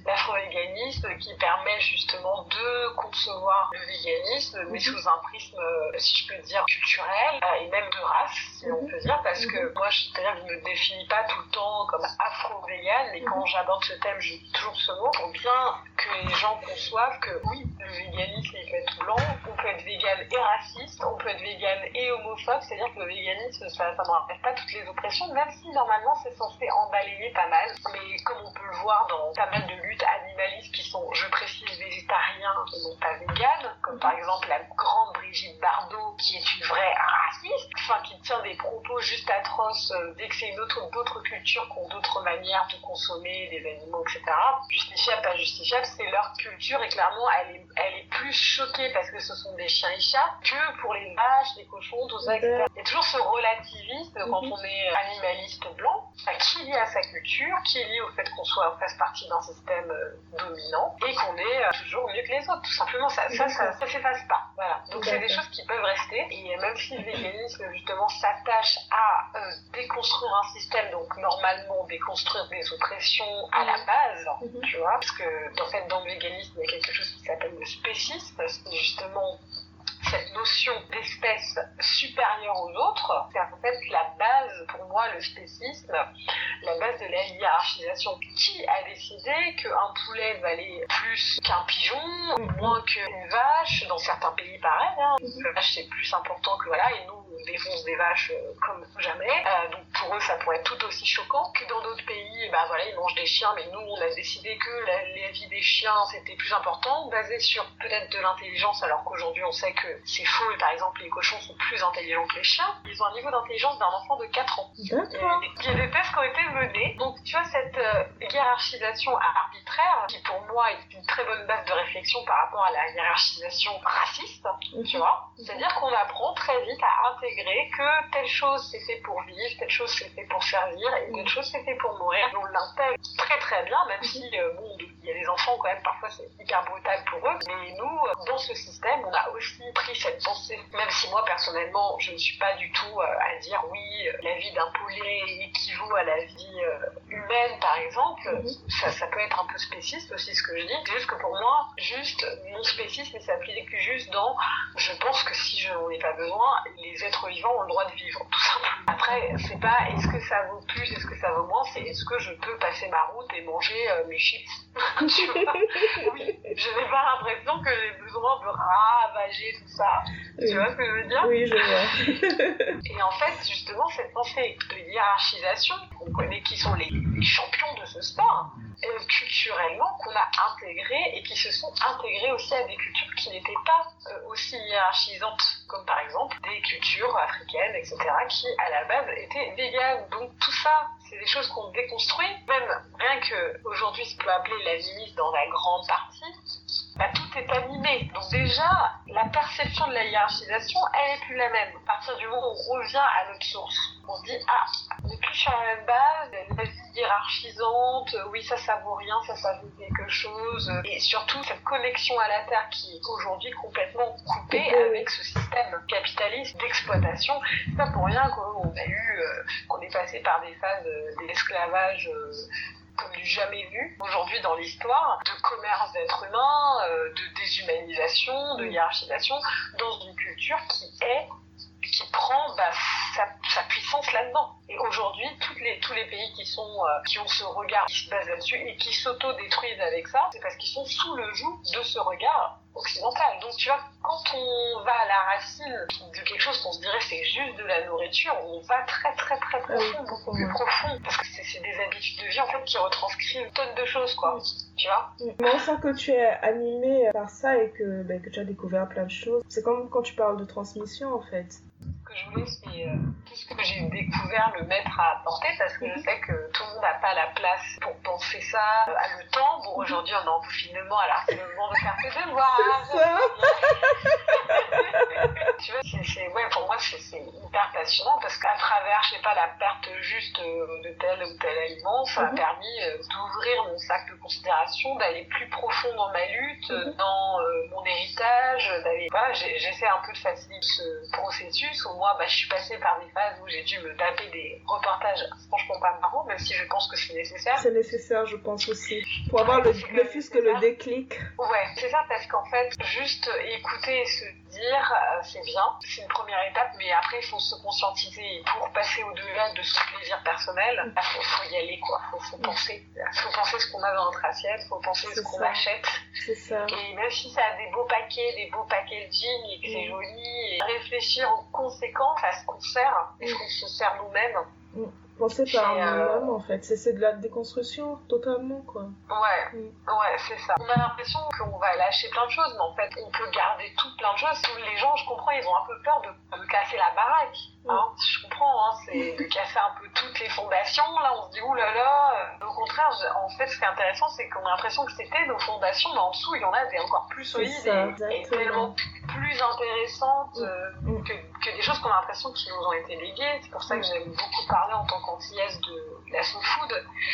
[SPEAKER 3] L'afro-véganisme qui permet justement de concevoir le véganisme, mais mm-hmm. sous un prisme, euh, si je peux dire, culturel et même de race, si on mm-hmm. peut dire, parce que mm-hmm. moi, je, je ne me définis pas tout le temps comme afro-vegan, mais quand j'aborde ce thème, j'ai toujours ce mot pour bien que les gens conçoivent que oui, le véganisme, il peut être blanc, on peut être vegan et raciste, on peut être vegan et homophobe, c'est-à-dire que le véganisme, ça, ne rappelle pas toutes les oppressions, même si normalement c'est censé en balayer pas mal. Mais comme on peut le voir dans pas mal de luttes animalistes qui sont, je précise, végétariens et non pas véganes, comme par exemple la grande Brigitte Bardot, qui est une vraie raciste, enfin qui tient des propos juste atroces euh, dès que c'est une autre, d'autres cultures qui ont d'autres manières de consommer des animaux, etc. Justifiable, pas justifiable, c'est leur culture et clairement elle est, elle est plus choquée parce que ce sont des chiens et chats que pour les vaches, les cochons, tout ça, etc. Il y a toujours ce relativisme quand mhm. on est animaliste blanc, qui est lié à sa culture, qui est lié au fait qu'on soit fasse partie d'un système euh, dominant et qu'on est euh, toujours mieux que les autres. Tout simplement, ça, ça, ça, ça s'efface pas. Voilà. Donc c'est des choses qui peuvent rester et même si le véganisme justement s'attache à euh, déconstruire un système, donc normalement déconstruire des oppressions à la base, mhm. tu vois, parce que en fait dans le véganisme il y a quelque chose qui s'appelle le spécisme, c'est justement cette notion d'espèce supérieure aux autres, c'est en fait la base, pour moi, le spécisme, la base de la hiérarchisation. Qui a décidé qu'un poulet valait plus qu'un pigeon, ou moins qu'une vache, dans certains pays pareil, hein, une vache c'est plus important que voilà, et nous défonce des vaches euh, comme jamais, euh, donc pour eux ça pourrait être tout aussi choquant que dans d'autres pays, bah voilà, ils mangent des chiens, mais nous on a décidé que la, la vie des chiens c'était plus important, basé sur peut-être de l'intelligence, alors qu'aujourd'hui on sait que c'est faux et par exemple les cochons sont plus intelligents que les chiens. Ils ont un niveau d'intelligence d'un enfant de 4 ans. Il y, a des, tests qui ont été menés. Donc tu vois cette euh, hiérarchisation arbitraire qui pour moi est une très bonne base de réflexion par rapport à la hiérarchisation raciste, tu vois. C'est-à-dire qu'on apprend très vite à intégrer que telle chose c'est fait pour vivre, telle chose c'est fait pour servir et telle chose c'est fait pour mourir. on l'intègre très très bien, même si euh, bon, il y a des enfants quand même parfois c'est hyper brutal pour eux. Mais nous, dans ce système, on a aussi pris cette pensée, même si moi personnellement, je ne suis pas du tout euh, à dire oui, euh, la vie d'un poulet équivaut à la vie euh, humaine, par exemple. Mhm. ça, ça peut être un peu spéciste aussi ce que je dis. C'est juste que pour moi, juste mon spécisme s'applique juste dans je pense que si je n'en ai pas besoin, les êtres vivants ont le droit de vivre, tout simplement. Après, c'est pas est-ce que ça vaut plus, est-ce que ça vaut moins, c'est est-ce que je peux passer ma route et manger mes chips. tu vois oui, je n'ai pas l'impression que j'ai besoin de ravager tout ça tu vois ce que je veux dire
[SPEAKER 4] Oui, je vois.
[SPEAKER 3] et en fait, justement, cette pensée de hiérarchisation, on connaît qui sont les, champions de ce sport, euh, culturellement, qu'on a intégré et qui se sont intégrés aussi à des cultures qui n'étaient pas euh, aussi hiérarchisantes, comme par exemple des cultures africaines, etc., qui à la base étaient véganes. Donc tout ça, c'est des choses qu'on déconstruit, même rien que aujourd'hui ce qu'on peut appeler la limite dans la grande partie, bah, tout est animé. Donc déjà, la perception de la hiérarchisation, elle est plus la même. À partir du moment où on revient à notre source, on se dit, ah, on est plus sur la même base, la hiérarchisante, oui, ça, ça vaut rien, ça, ça vaut quelque chose. Et surtout, cette connexion à la Terre qui est aujourd'hui complètement coupée avec ce système capitaliste d'exploitation. C'est pas pour rien qu'on a eu, euh, qu'on est passé par des phases euh, d'esclavage euh, comme du jamais vu aujourd'hui dans l'histoire, de commerce d'êtres humains, euh, de déshumanisation, de hiérarchisation, dans une culture qui est qui prend bah, sa, puissance là-dedans. Et aujourd'hui, les, tous les pays qui, sont, euh, qui ont ce regard qui se base là-dessus et qui s'auto-détruisent avec ça, c'est parce qu'ils sont sous le joug de ce regard occidental. Donc tu vois, quand on va à la racine de quelque chose qu'on se dirait c'est juste de la nourriture, on va très très très profond, beaucoup plus profond, parce que c'est des habitudes de vie en fait qui retranscrivent une tonne de choses quoi, tu vois?
[SPEAKER 4] Mais on sent que tu es animé par ça et que, ben, que tu as découvert plein de choses. C'est comme quand tu parles de transmission en fait
[SPEAKER 3] que je voulais, c'est euh, tout ce que j'ai découvert le mettre à apporter parce que je sais que tout le monde n'a pas la place pour penser ça euh, à le temps. Bon, aujourd'hui, on est en confinement, alors c'est le moment de faire ses devoirs. tu vois, c'est, ouais, pour moi, c'est, hyper passionnant parce qu'à travers, je sais pas, la perte juste euh, de tel ou tel aliment, ça m'a
[SPEAKER 4] Mhm.
[SPEAKER 3] permis d'ouvrir mon sac de considération, d'aller plus profond dans ma lutte,
[SPEAKER 4] Mhm.
[SPEAKER 3] dans euh, mon héritage, d'aller, voilà, j'essaie un peu de faciliter ce processus où moi, bah, je suis passée par des phases où j'ai dû me taper des reportages franchement pas marrants, même si je pense que c'est nécessaire.
[SPEAKER 4] C'est nécessaire, je pense aussi. Pour avoir le, ne fût-ce que le déclic.
[SPEAKER 3] Ouais, c'est ça parce qu'en fait, juste écouter et se dire, euh, c'est bien, c'est une première étape, mais après, il faut se conscientiser. Et pour passer au-delà de ce plaisir personnel, il faut, faut y aller, quoi. Faut, faut penser. faut penser ce qu'on a dans notre assiette, faut penser
[SPEAKER 4] C'est
[SPEAKER 3] ce qu'on achète.
[SPEAKER 4] C'est ça.
[SPEAKER 3] Et même si ça a des beaux paquets, des beaux packaging et que c'est
[SPEAKER 4] Mm.
[SPEAKER 3] joli, et réfléchir aux conséquences, à ce qu'on sert, et ce qu'on se sert nous-mêmes.
[SPEAKER 4] Penser par
[SPEAKER 3] Et, euh,
[SPEAKER 4] en fait. C'est de la déconstruction, totalement, quoi.
[SPEAKER 3] Ouais,
[SPEAKER 4] Mm.
[SPEAKER 3] ouais, c'est ça. On a l'impression qu'on va lâcher plein de choses, mais en fait, on peut garder tout plein de choses. Les gens, je comprends, ils ont un peu peur de, de casser la baraque. Hein. Je comprends, hein, c'est de casser un peu toutes les fondations. Là, on se dit, oulala. Là là. Au contraire, en fait, ce qui est intéressant, c'est qu'on a l'impression que c'était nos fondations, mais en dessous, il y en a des encore plus solides
[SPEAKER 4] ça,
[SPEAKER 3] et, tellement plus intéressantes euh,
[SPEAKER 4] Mm.
[SPEAKER 3] Choses qu'on a l'impression qui nous ont été léguées. C'est pour ça que j'aime beaucoup parler en tant qu'antillaise de la soul food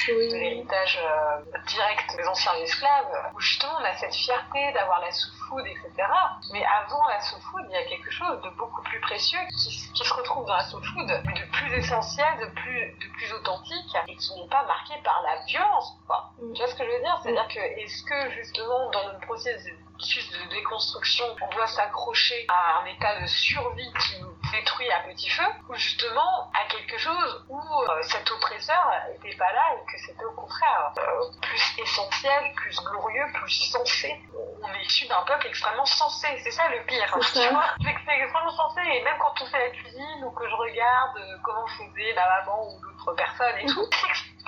[SPEAKER 3] de l'héritage euh, direct des anciens esclaves, où justement on a cette fierté d'avoir la etc. Mais avant la soul-food, il y a quelque chose de beaucoup plus précieux qui, se retrouve dans la soul-food, mais de plus essentiel, de plus, de plus authentique, et qui n'est pas marqué par la violence. Quoi.
[SPEAKER 4] Mm.
[SPEAKER 3] Tu vois ce que je veux dire? C'est-à-dire que est-ce que justement dans notre processus de processus de déconstruction, on doit s'accrocher à un état de survie qui nous détruit à petit feu, ou justement à quelque chose où euh, cet oppresseur n'était pas là et que c'était au contraire euh, plus essentiel, plus glorieux, plus sensé. On est issu d'un peuple extrêmement sensé, c'est ça le pire. Tu vois C'est que c'est extrêmement sensé, et même quand on fait la cuisine ou que je regarde euh, comment faisait la maman ou d'autres personnes et tout,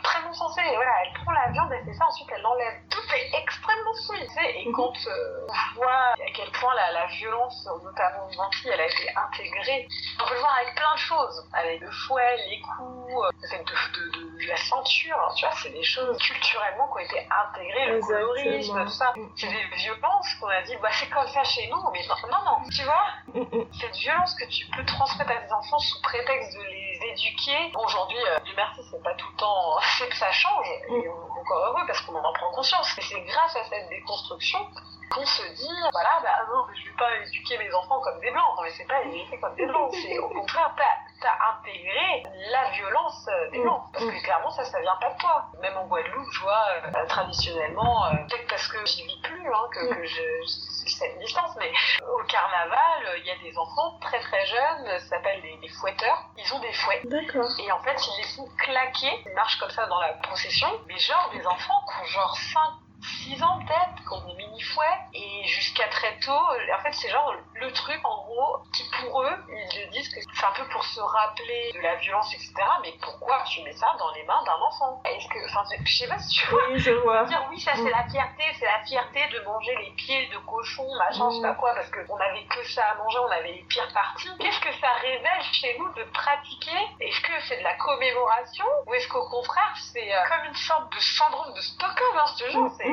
[SPEAKER 3] c'est extrêmement sensé. Et voilà, elle prend la viande, elle fait ça, ensuite elle l'enlève. Tout est extrêmement sais, Et
[SPEAKER 4] Mhm.
[SPEAKER 3] quand euh, on voit à quel point la, la violence, notamment aux Antilles, elle a été intégrée, on peut le voir avec plein de choses. Avec le fouet, les coups, euh, le fait de, de, de la ceinture. Tu vois, c'est des choses culturellement qui ont été intégrées, le colorisme, tout ça. C'est des violences qu'on a dit, bah c'est comme ça chez nous, mais non, non, non. Tu vois,
[SPEAKER 4] mm.
[SPEAKER 3] cette violence que tu peux transmettre à tes enfants sous prétexte de les éduquer. Bon, Aujourd'hui, euh, merci, c'est pas tout le temps, ça change, et on encore heureux parce qu'on en prend conscience. Et c'est grâce à cette déconstruction qu'on se dit, voilà, bah non, mais je vais pas éduquer mes enfants comme des blancs. Non, mais c'est pas éduquer comme des blancs, c'est au contraire, t'as as intégré la violence euh, des blancs. Parce que clairement, ça, ça vient pas de toi. Même en Guadeloupe, je vois, euh, traditionnellement, euh, peut-être parce que j'y vis plus, hein, que, que je, c'est une distance, mais au carnaval, il y a des enfants très très jeunes, ça s'appelle des, des fouetteurs. Ils ont des fouets.
[SPEAKER 4] D'accord.
[SPEAKER 3] Et en fait, ils les font claquer. Ils marchent comme ça dans la procession. Mais genre, des enfants qui ont genre 5, 6 ans peut-être, qui ont des mini-fouets. Et jusqu'à très tôt, en fait, c'est genre le truc, en gros, qui pour eux, ils le disent que c'est un peu pour se rappeler de la violence, etc. Mais pourquoi tu mets ça dans les mains d'un enfant? Est-ce que, enfin, je sais pas si tu vois.
[SPEAKER 4] Oui, je vois.
[SPEAKER 3] Dire oui, ça c'est la fierté, c'est la fierté de manger les pieds de cochon, machin, je sais pas quoi, parce qu'on avait que ça à manger, on avait les pires parties. Qu'est-ce que ça révèle chez nous de pratiquer? Est-ce que c'est de la commémoration ou est-ce qu'au contraire c'est euh, comme une sorte de syndrome de Stockholm, hein, je te jure, c'est
[SPEAKER 4] Mm, mm.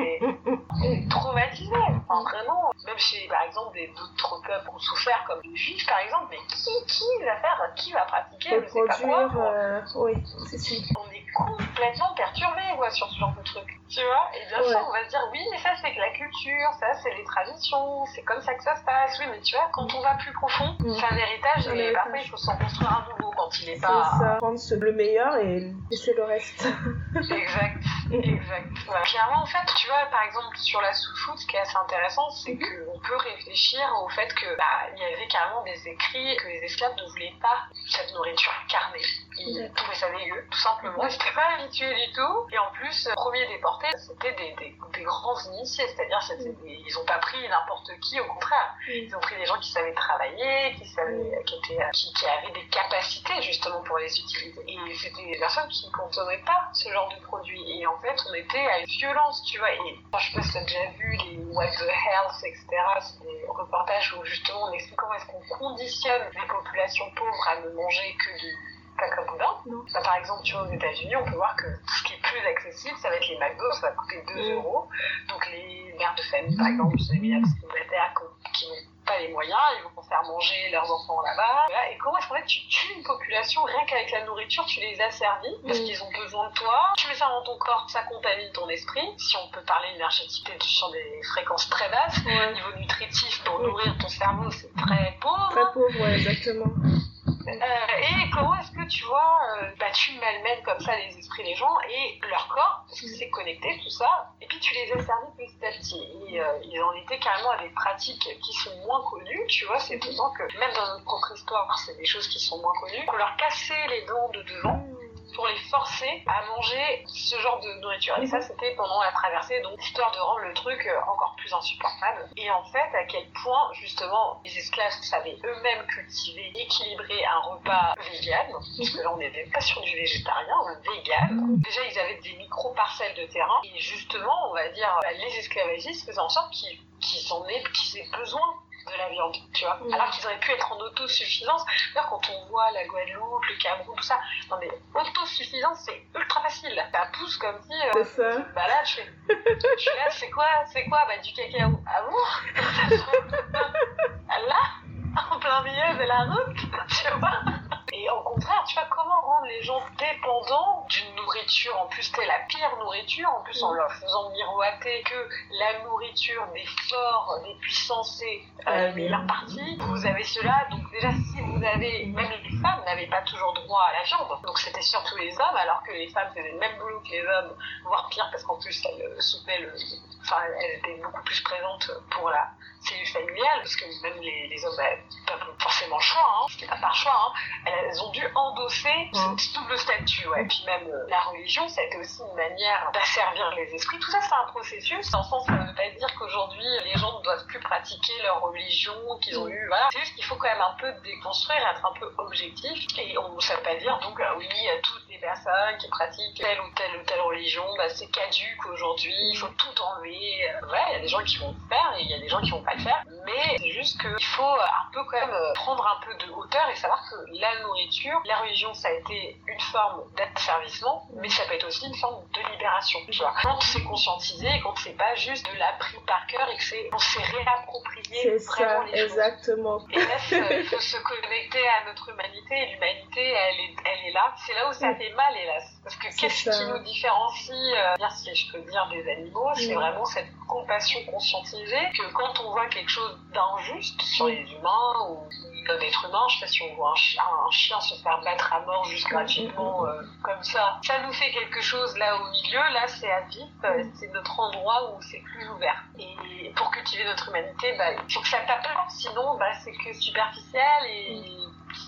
[SPEAKER 3] C'est traumatisé. Enfin, vraiment, même chez par exemple des d'autres peuples ont souffert, comme les juifs par exemple, mais qui, qui va faire, qui va pratiquer, je sais pas quoi,
[SPEAKER 4] euh, oui, si.
[SPEAKER 3] on est complètement perturbé ouais, sur ce genre de truc. Tu vois Et bien
[SPEAKER 4] Ouais.
[SPEAKER 3] sûr, on va se dire oui, mais ça c'est que la culture, ça c'est les traditions, c'est comme ça que ça se passe. Oui, mais tu vois, quand on va plus profond,
[SPEAKER 4] Mm.
[SPEAKER 3] c'est un héritage et parfois il faut s'en construire un nouveau quand il est
[SPEAKER 4] C'est
[SPEAKER 3] pas.
[SPEAKER 4] ça. Prendre ce- le meilleur et laisser le reste.
[SPEAKER 3] Exact, exact. Voilà. Clairement, en fait, tu vois, par exemple, sur la sous-food, ce qui est assez intéressant, c'est qu'on peut réfléchir au fait que bah, il y avait carrément des écrits que les esclaves ne voulaient pas cette nourriture carnée. Ils trouvaient ça dégueu, tout simplement. Ils n'étaient pas habitués du tout. Et en plus, euh, premiers déportés, c'était des, des, des grands initiés, c'est-à-dire des- ils n'ont pas pris n'importe qui, au contraire. Ils ont pris des gens qui savaient travailler, qui savaient, qui étaient, qui, qui avaient des capacités justement pour les utiliser. Et c'était des personnes qui ne consommaient pas ce genre de produits. Et en fait, on était à une violence, tu vois. Et enfin, je sais pas si tu as déjà vu les What the Health, etc. C'est des reportages où justement on explique comment est-ce qu'on conditionne les populations pauvres à ne manger que du cacaboudin.
[SPEAKER 4] Non.
[SPEAKER 3] Bah, par exemple, tu vois, aux États-Unis, on peut voir que ce qui est plus accessible, ça va être les McDo, ça va coûter 2
[SPEAKER 4] Mm.
[SPEAKER 3] euros. Donc les mères de famille, par exemple, les mères célibataires qui qui n'ont pas les moyens, ils vont faire manger leurs enfants là-bas. Et comment est-ce qu'en fait tu tues une population rien qu'avec la nourriture, tu les as servis parce
[SPEAKER 4] Mm.
[SPEAKER 3] qu'ils ont besoin de toi. Tu mets ça dans ton corps, ça contamine ton esprit. Si on peut parler énergéticité sur des fréquences très basses, au
[SPEAKER 4] Ouais.
[SPEAKER 3] niveau nutritif pour nourrir ton cerveau, c'est très pauvre.
[SPEAKER 4] Très pauvre, ouais, exactement.
[SPEAKER 3] Euh, et comment tu vois, euh, bah, tu malmènes comme ça les esprits des gens et leur corps, parce que c'est connecté tout ça, et puis tu les as servis petit à petit. Et euh, ils en étaient carrément à des pratiques qui sont moins connues, tu vois, c'est étonnant que même dans notre propre histoire, c'est des choses qui sont moins connues, qu'on leur cassait les dents de devant pour les forcer à manger ce genre de nourriture. Et ça, c'était pendant la traversée, donc histoire de rendre le truc euh, encore plus insupportable. Et en fait, à quel point, justement, les esclaves savaient eux-mêmes cultiver, équilibrer un repas vegan, parce que là, on n'était pas sur du végétarien, on vegan. Déjà, ils avaient des micro-parcelles de terrain, et justement, on va dire, bah, les esclavagistes faisaient en sorte qu'ils qu'ils en aient, qu'ils aient besoin de la viande, tu vois.
[SPEAKER 4] Mm.
[SPEAKER 3] Alors qu'ils auraient pu être en autosuffisance. D'ailleurs, quand on voit la Guadeloupe, le Cameroun, tout ça, non mais autosuffisance, c'est ultra facile. Ça pousse comme si, euh,
[SPEAKER 4] C'est ça.
[SPEAKER 3] bah là, je fais, je suis là, c'est quoi, c'est quoi, bah du cacao. Ah bon? Là, en plein milieu de la route, tu vois. Et au contraire, tu vois, comment rendre les gens dépendants d'une nourriture, en plus c'était la pire nourriture, en plus en leur faisant miroiter que la nourriture des forts, des puissants, c'est
[SPEAKER 4] Ah
[SPEAKER 3] euh, les meilleures parties. Vous avez cela, donc déjà si vous avez, même les femmes n'avaient pas toujours droit à la viande, donc c'était surtout les hommes, alors que les femmes faisaient le même boulot que les hommes, voire pire, parce qu'en plus elles euh, soutenaient le, enfin elles étaient beaucoup plus présentes pour la cellule familiale, parce que même les, les hommes n'avaient pas forcément le choix, hein, c'était pas par choix, hein. elles ont dû endosser
[SPEAKER 4] Mm.
[SPEAKER 3] ce double statut, ouais. Et puis même euh, la religion, ça a été aussi une manière d'asservir les esprits. Tout ça, c'est un processus. En sens, ça ne veut pas dire qu'aujourd'hui, les gens ne doivent plus pratiquer leur religion qu'ils ont eu. Voilà. C'est juste qu'il faut quand même un peu déconstruire, être un peu objectif. Et on ne veut pas dire, donc, euh, oui, à toutes les personnes qui pratiquent telle ou telle ou telle religion, bah, c'est caduque aujourd'hui, il faut tout enlever. Ouais, il y a des gens qui vont le faire et il y a des gens qui vont pas le faire. Mais c'est juste qu'il faut un peu quand même euh, prendre un peu de hauteur et savoir que la nourriture, la religion, ça a été une forme d'asservissement, mais ça peut être aussi une forme de libération. Tu vois. Quand c'est conscientisé, quand c'est pas juste de l'appris par cœur et que c'est, on s'est réapproprié
[SPEAKER 4] C'est
[SPEAKER 3] vraiment
[SPEAKER 4] ça,
[SPEAKER 3] les choses.
[SPEAKER 4] exactement.
[SPEAKER 3] Et là, il faut se connecter à notre humanité l'humanité, elle est, elle est là. C'est là où ça fait mal, hélas. Parce que qu'est-ce qui nous différencie, euh, bien si je peux dire, des animaux C'est vraiment cette compassion conscientisée que quand on voit quelque chose d'injuste sur les humains ou un être humain, je sais pas si on voit un chien, un chien se faire battre à mort juste gratuitement euh, comme ça, ça nous fait quelque chose là au milieu. Là, c'est à vif, c'est notre endroit où c'est plus ouvert. Et pour cultiver notre humanité, bah, il faut que ça tape. Sinon, bah, c'est que superficiel et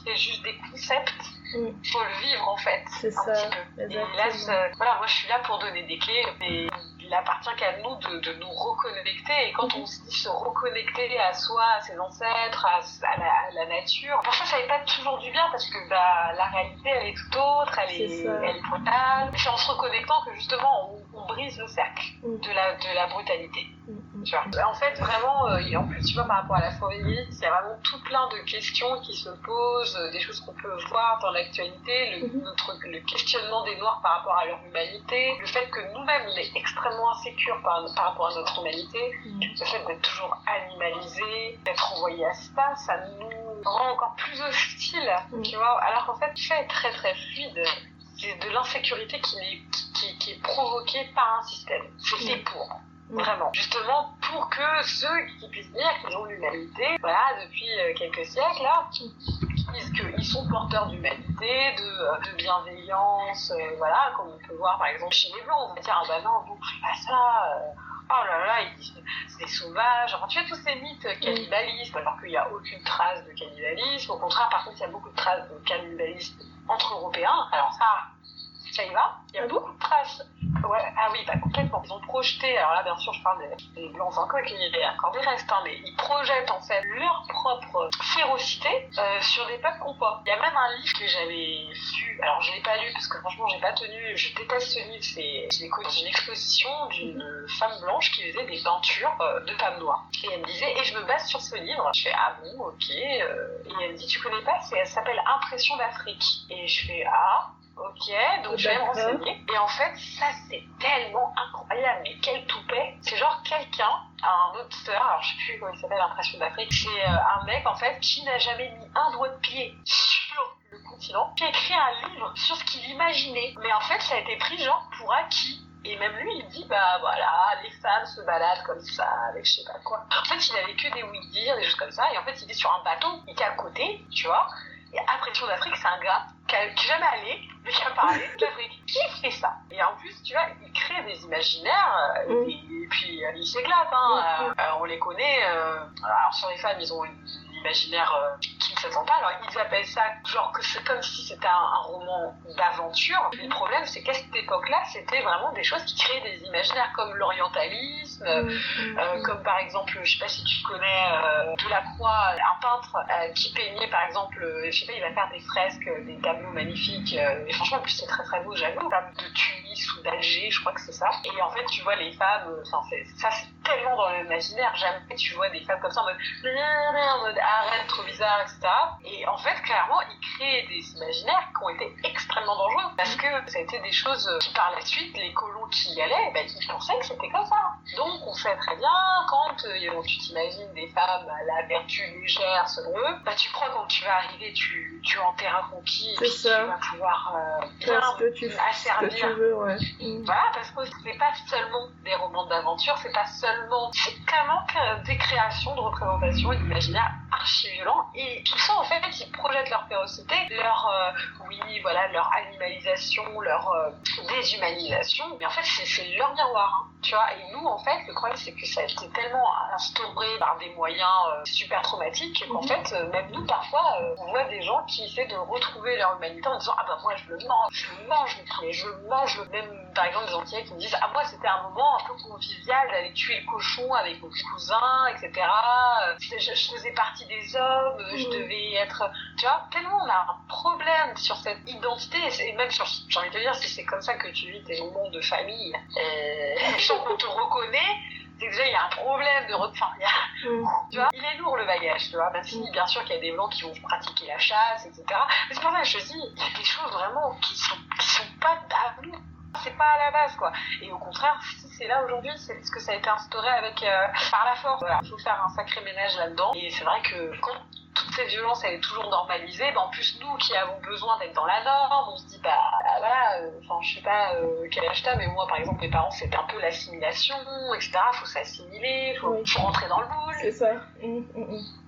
[SPEAKER 3] c'est juste des concepts.
[SPEAKER 4] Mm.
[SPEAKER 3] Il faut le vivre en fait.
[SPEAKER 4] C'est ça,
[SPEAKER 3] petit peu. Et là, voilà, moi je suis là pour donner des clés, mais il appartient qu'à nous de, de nous reconnecter. Et quand on se dit se reconnecter à soi, à ses ancêtres, à, à la, à la nature, parfois ça n'est pas toujours du bien parce que bah, la réalité elle est tout autre, elle est,
[SPEAKER 4] C'est ça.
[SPEAKER 3] elle est brutale. C'est en se reconnectant que justement on, on brise le cercle
[SPEAKER 4] Mm.
[SPEAKER 3] de la, de la brutalité. Vois. En fait, vraiment, euh, et en plus, tu vois, par rapport à la forêt il y a vraiment tout plein de questions qui se posent, euh, des choses qu'on peut voir dans l'actualité, le,
[SPEAKER 4] Mhm.
[SPEAKER 3] notre, le questionnement des Noirs par rapport à leur humanité, le fait que nous-mêmes, on est extrêmement insécures par, par rapport à notre humanité,
[SPEAKER 4] Mm.
[SPEAKER 3] le fait d'être toujours animalisé, d'être envoyé à ça, ça nous rend encore plus hostiles,
[SPEAKER 4] Mhm.
[SPEAKER 3] tu vois, alors qu'en fait, fait très très fluide. C'est de l'insécurité qui, est- qui, qui est provoquée par un système. C'est fait pour. Vraiment. Justement, pour que ceux qui puissent dire qu'ils ont l'humanité, voilà, depuis euh, quelques siècles, là, qui disent qu'ils sont porteurs d'humanité, de, euh, de bienveillance, euh, voilà, comme on peut voir par exemple chez les Blancs, on va dire, ah bah non, vous faites pas ça, euh, oh là là, ils disent, c'est des sauvages, enfin, tu vois tous ces mythes cannibalistes, alors qu'il n'y a aucune trace de cannibalisme, au contraire, par contre, il y a beaucoup de traces de cannibalisme entre Européens, alors ça, ça y va, il y a
[SPEAKER 4] Ah
[SPEAKER 3] beaucoup de traces. Ouais, ah oui, bah complètement. Ils ont projeté, alors là bien sûr je parle des, des blancs encore qu'il y a encore des restes, hein, mais ils projettent en fait leur propre férocité euh, sur des peuples qu'on pas. Il y a même un livre que j'avais vu, alors je l'ai pas lu parce que franchement j'ai pas tenu, je déteste ce livre, c'est je l'ai connu une exposition d'une femme blanche qui faisait des peintures euh, de femmes noires. Et elle me disait, et je me base sur ce livre. Je fais, ah bon, ok. euh, et elle me dit, tu connais pas, c'est, elle s'appelle Impression d'Afrique. Et je fais, ah, Ok, donc je vais me renseigner. Et en fait, ça c'est tellement incroyable, mais quel toupet. C'est genre quelqu'un un auteur, alors je sais plus comment il s'appelle, Impression d'Afrique, c'est un mec en fait qui n'a jamais mis un doigt de pied sur le continent, qui a écrit un livre sur ce qu'il imaginait. Mais en fait, ça a été pris genre pour acquis. Et même lui, il dit, bah voilà, les femmes se baladent comme ça, avec je sais pas quoi. En fait, il avait que des oui dire, des choses comme ça. Et en fait, il était sur un bateau, il était à côté, tu vois. Et Impression d'Afrique, c'est un gars qui n'est jamais allé, mais qui a parlé d'Afrique. Qui fait ça? Et en plus, tu vois, il crée des imaginaires, euh, et, puis euh, il s'éclate, hein. Euh, on les connaît. alors sur les femmes, ils ont une imaginaire euh, qui ne s'attend pas. Alors ils appellent ça genre que c'est comme si c'était un, roman d'aventure. Le problème c'est qu'à cette époque-là, c'était vraiment des choses qui créaient des imaginaires comme l'orientalisme, mm, mm, euh, mm. comme par exemple, je sais pas si tu connais euh, Delacroix, un peintre qui peignait par exemple, je sais pas, il va faire des fresques, des tableaux magnifiques. et franchement, en plus c'est très très beau, j'avoue. De Tunis ou d'Alger, je crois que c'est ça. Et en fait, tu vois les femmes, enfin ça c'est tellement dans l'imaginaire, jamais tu vois des femmes comme ça en mode, en mode arrête, trop bizarre, etc. Et en fait, clairement, il crée des imaginaires qui ont été extrêmement dangereux parce que ça a été des choses qui, par la suite, les colons qui y allaient, ben, ils pensaient que c'était comme ça. Donc, on sait très bien, quand euh, tu t'imagines des femmes à la vertu légère selon eux, bah, tu crois quand tu vas arriver, tu, tu es en terrain conquis, et tu vas pouvoir euh, bien
[SPEAKER 4] que tu, asservir. Que tu veux, ouais.
[SPEAKER 3] Mm. Voilà, parce que c'est pas seulement des romans d'aventure, c'est pas seulement, c'est vraiment des créations de représentation et d'imaginaire archi violent et tout ça en fait ils projettent leur férocité, leur euh, oui voilà leur animalisation, leur euh, déshumanisation, mais en fait c'est leur miroir, hein, tu vois. Et nous en fait le problème c'est que ça a été tellement instauré par des moyens euh, super traumatiques qu'en mhm. fait même nous parfois on voit des gens qui essaient de retrouver leur humanité en disant ah bah moi je le mange, je le mange mais je le mange même par exemple des Antillais qui me disent ah moi c'était un moment un peu convivial d'aller tuer le cochon avec mon cousin etc. Je, je faisais partie des hommes, je mm. devais être. Tu vois, tellement on a un problème sur cette identité, et même sur. J'ai envie de te dire, si c'est comme ça que tu vis tes moments de famille, et sans qu'on te reconnaît, c'est que déjà il y a un problème de enfin, il mm. tu vois il est lourd le bagage tu vois même si bien sûr qu'il y a des blancs qui vont pratiquer la chasse etc mais c'est pas vrai je te dis il y a des choses vraiment qui sont qui sont pas d'avenir c'est pas à la base quoi. Et au contraire si c'est là aujourd'hui c'est parce que ça a été instauré avec euh, par la force. Il faut faire un sacré ménage là-dedans. Et c'est vrai que quand toute cette violence elle est toujours normalisée ben, en plus nous qui avons besoin d'être dans la norme on se dit bah voilà euh, enfin je sais pas euh, quel âge t'as mais moi par exemple mes parents c'était un peu l'assimilation etc faut s'assimiler faut, faut, rentrer dans le moule.
[SPEAKER 4] C'est ça. Mmh, mmh,
[SPEAKER 3] mmh.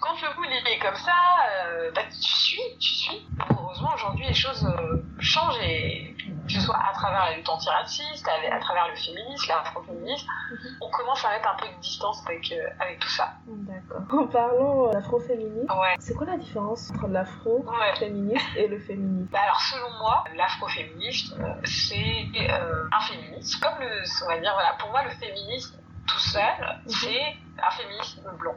[SPEAKER 3] Quand le il est comme ça bah, tu suis tu suis heureusement aujourd'hui les choses changent et que ce soit à travers la lutte antiraciste, à, travers le féminisme, l'afroféminisme, mhm. on commence à mettre un peu de distance avec, euh, avec tout ça.
[SPEAKER 4] D'accord. En parlant euh, d'afroféminisme, c'est quoi la différence entre l'afroféminisme et le féminisme?
[SPEAKER 3] Bah Alors selon moi, l'afroféminisme, euh, c'est un féminisme. Comme le, on va dire, voilà, pour moi le féminisme tout seul, mhm. c'est un féminisme blanc.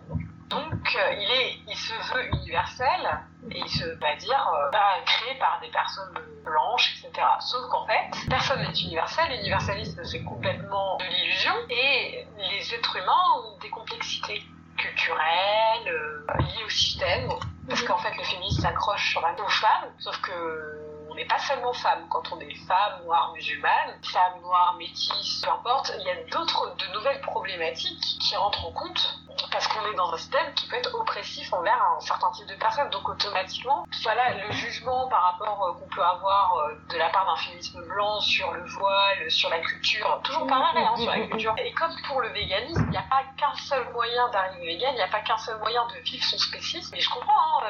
[SPEAKER 3] Donc, euh, il, est, il se veut universel et il se va dire euh, bah, créé par des personnes blanches, etc. Sauf qu'en fait, personne n'est universel. L'universalisme, c'est complètement de l'illusion et les êtres humains ont des complexités culturelles euh, liées au système. Parce qu'en fait, le féminisme s'accroche sur la nos femmes, sauf que on n'est pas seulement femme. Quand on est femme, noire, musulmane, femme, noire, métisse, peu importe, il y a d'autres, de nouvelles problématiques qui rentrent en compte parce qu'on est dans un système qui peut être oppressif envers un certain type de personnes. Donc automatiquement, voilà, le jugement par rapport euh, qu'on peut avoir euh, de la part d'un féminisme blanc sur le voile, sur la culture, toujours pareil hein, sur la culture. Et comme pour le véganisme, il n'y a pas qu'un seul moyen d'arriver vegan, il n'y a pas qu'un seul moyen de vivre son spécisme. Et je comprends hein,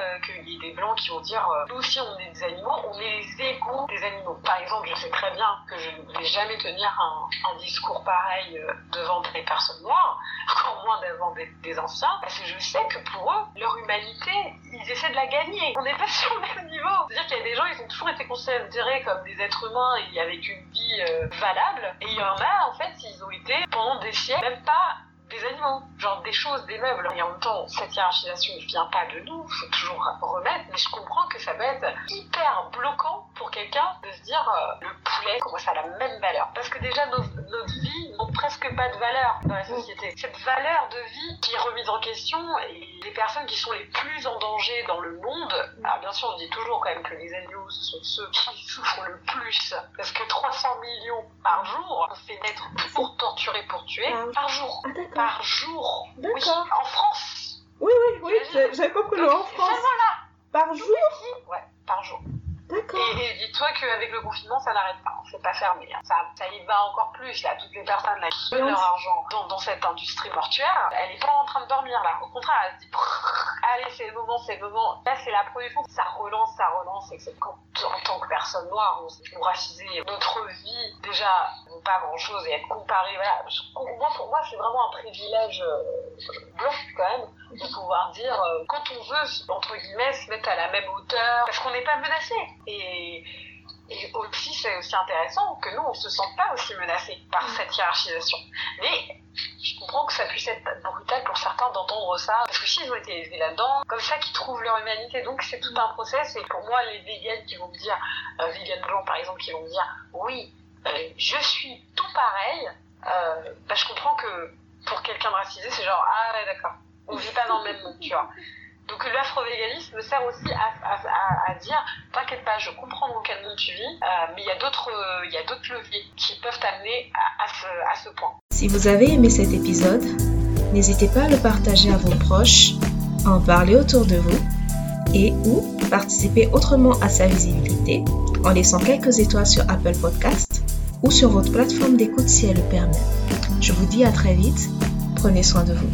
[SPEAKER 3] euh, qui vont dire, nous aussi on est des animaux, on est les égaux des animaux. Par exemple, je sais très bien que je ne vais jamais tenir un, discours pareil devant des personnes noires, encore moins devant des des anciens, parce que je sais que pour eux, leur humanité, ils essaient de la gagner. On n'est pas sur le même niveau. C'est-à-dire qu'il y a des gens, ils ont toujours été considérés comme des êtres humains et avec une vie euh, valable. Et il y en a, en fait, ils ont été pendant des siècles, même pas des animaux, genre des choses, des meubles. Et en même temps, cette hiérarchisation ne vient pas de nous, faut toujours remettre, mais je comprends que ça peut être hyper bloquant pour quelqu'un de se dire euh, le poulet, comment ça a la même valeur. Parce que déjà, nos, notre vie n'ont presque pas de valeur dans la société. Cette valeur de vie qui est remise en question et les personnes qui sont les plus en danger dans le monde, alors bien sûr on dit toujours quand même que les animaux ce sont ceux qui souffrent le plus parce que 300 millions par jour on fait naître pour torturer, pour tuer, par jour.
[SPEAKER 4] Ah.
[SPEAKER 3] Par jour. Oui, en France.
[SPEAKER 4] Oui, oui, oui, j'ai- j'avais compris le en France.
[SPEAKER 3] Seulement là.
[SPEAKER 4] Par jour
[SPEAKER 3] Ouais, par jour.
[SPEAKER 4] D'accord.
[SPEAKER 3] Et, et dis-toi qu'avec le confinement, ça n'arrête pas. C'est pas fermé. hein. Ça, ça y va encore plus. Là, toutes les personnes là, qui donnent leur argent dans, dans cette industrie mortuaire, elle est pas en train de dormir là. Au contraire, elle se dit allez, c'est le moment, c'est le moment. Là, c'est la production. Ça relance, ça relance. Et c'est quand, en tant que personne noire ou racisée, notre vie déjà vaut pas grand chose et être comparée. Voilà. Moi, pour moi, c'est vraiment un privilège euh, blanc quand même de pouvoir dire euh, quand on veut entre guillemets se mettre à la même hauteur parce qu'on n'est pas menacé. Et, et aussi c'est aussi intéressant que nous on se sente pas aussi menacé par cette hiérarchisation. Mais je comprends que ça puisse être brutal pour certains d'entendre ça. Parce que s'ils ont été élevés là-dedans comme ça qu'ils trouvent leur humanité. Donc c'est tout un process. Et pour moi les vegans qui vont me dire euh, vegan blanc par exemple qui vont me dire oui euh, je suis tout pareil euh, bah, je comprends que pour quelqu'un de racisé c'est genre ah ouais d'accord on vit pas dans le même monde, tu vois. Donc l'afro-véganisme sert aussi à, dire, t'inquiète pas, je comprends dans quel monde tu vis, euh, mais il y a d'autres, euh, leviers qui peuvent t'amener à, à, ce, à ce point.
[SPEAKER 2] Si vous avez aimé cet épisode, n'hésitez pas à le partager à vos proches, à en parler autour de vous et ou participer autrement à sa visibilité en laissant quelques étoiles sur Apple Podcast ou sur votre plateforme d'écoute si elle le permet. Je vous dis à très vite, prenez soin de vous.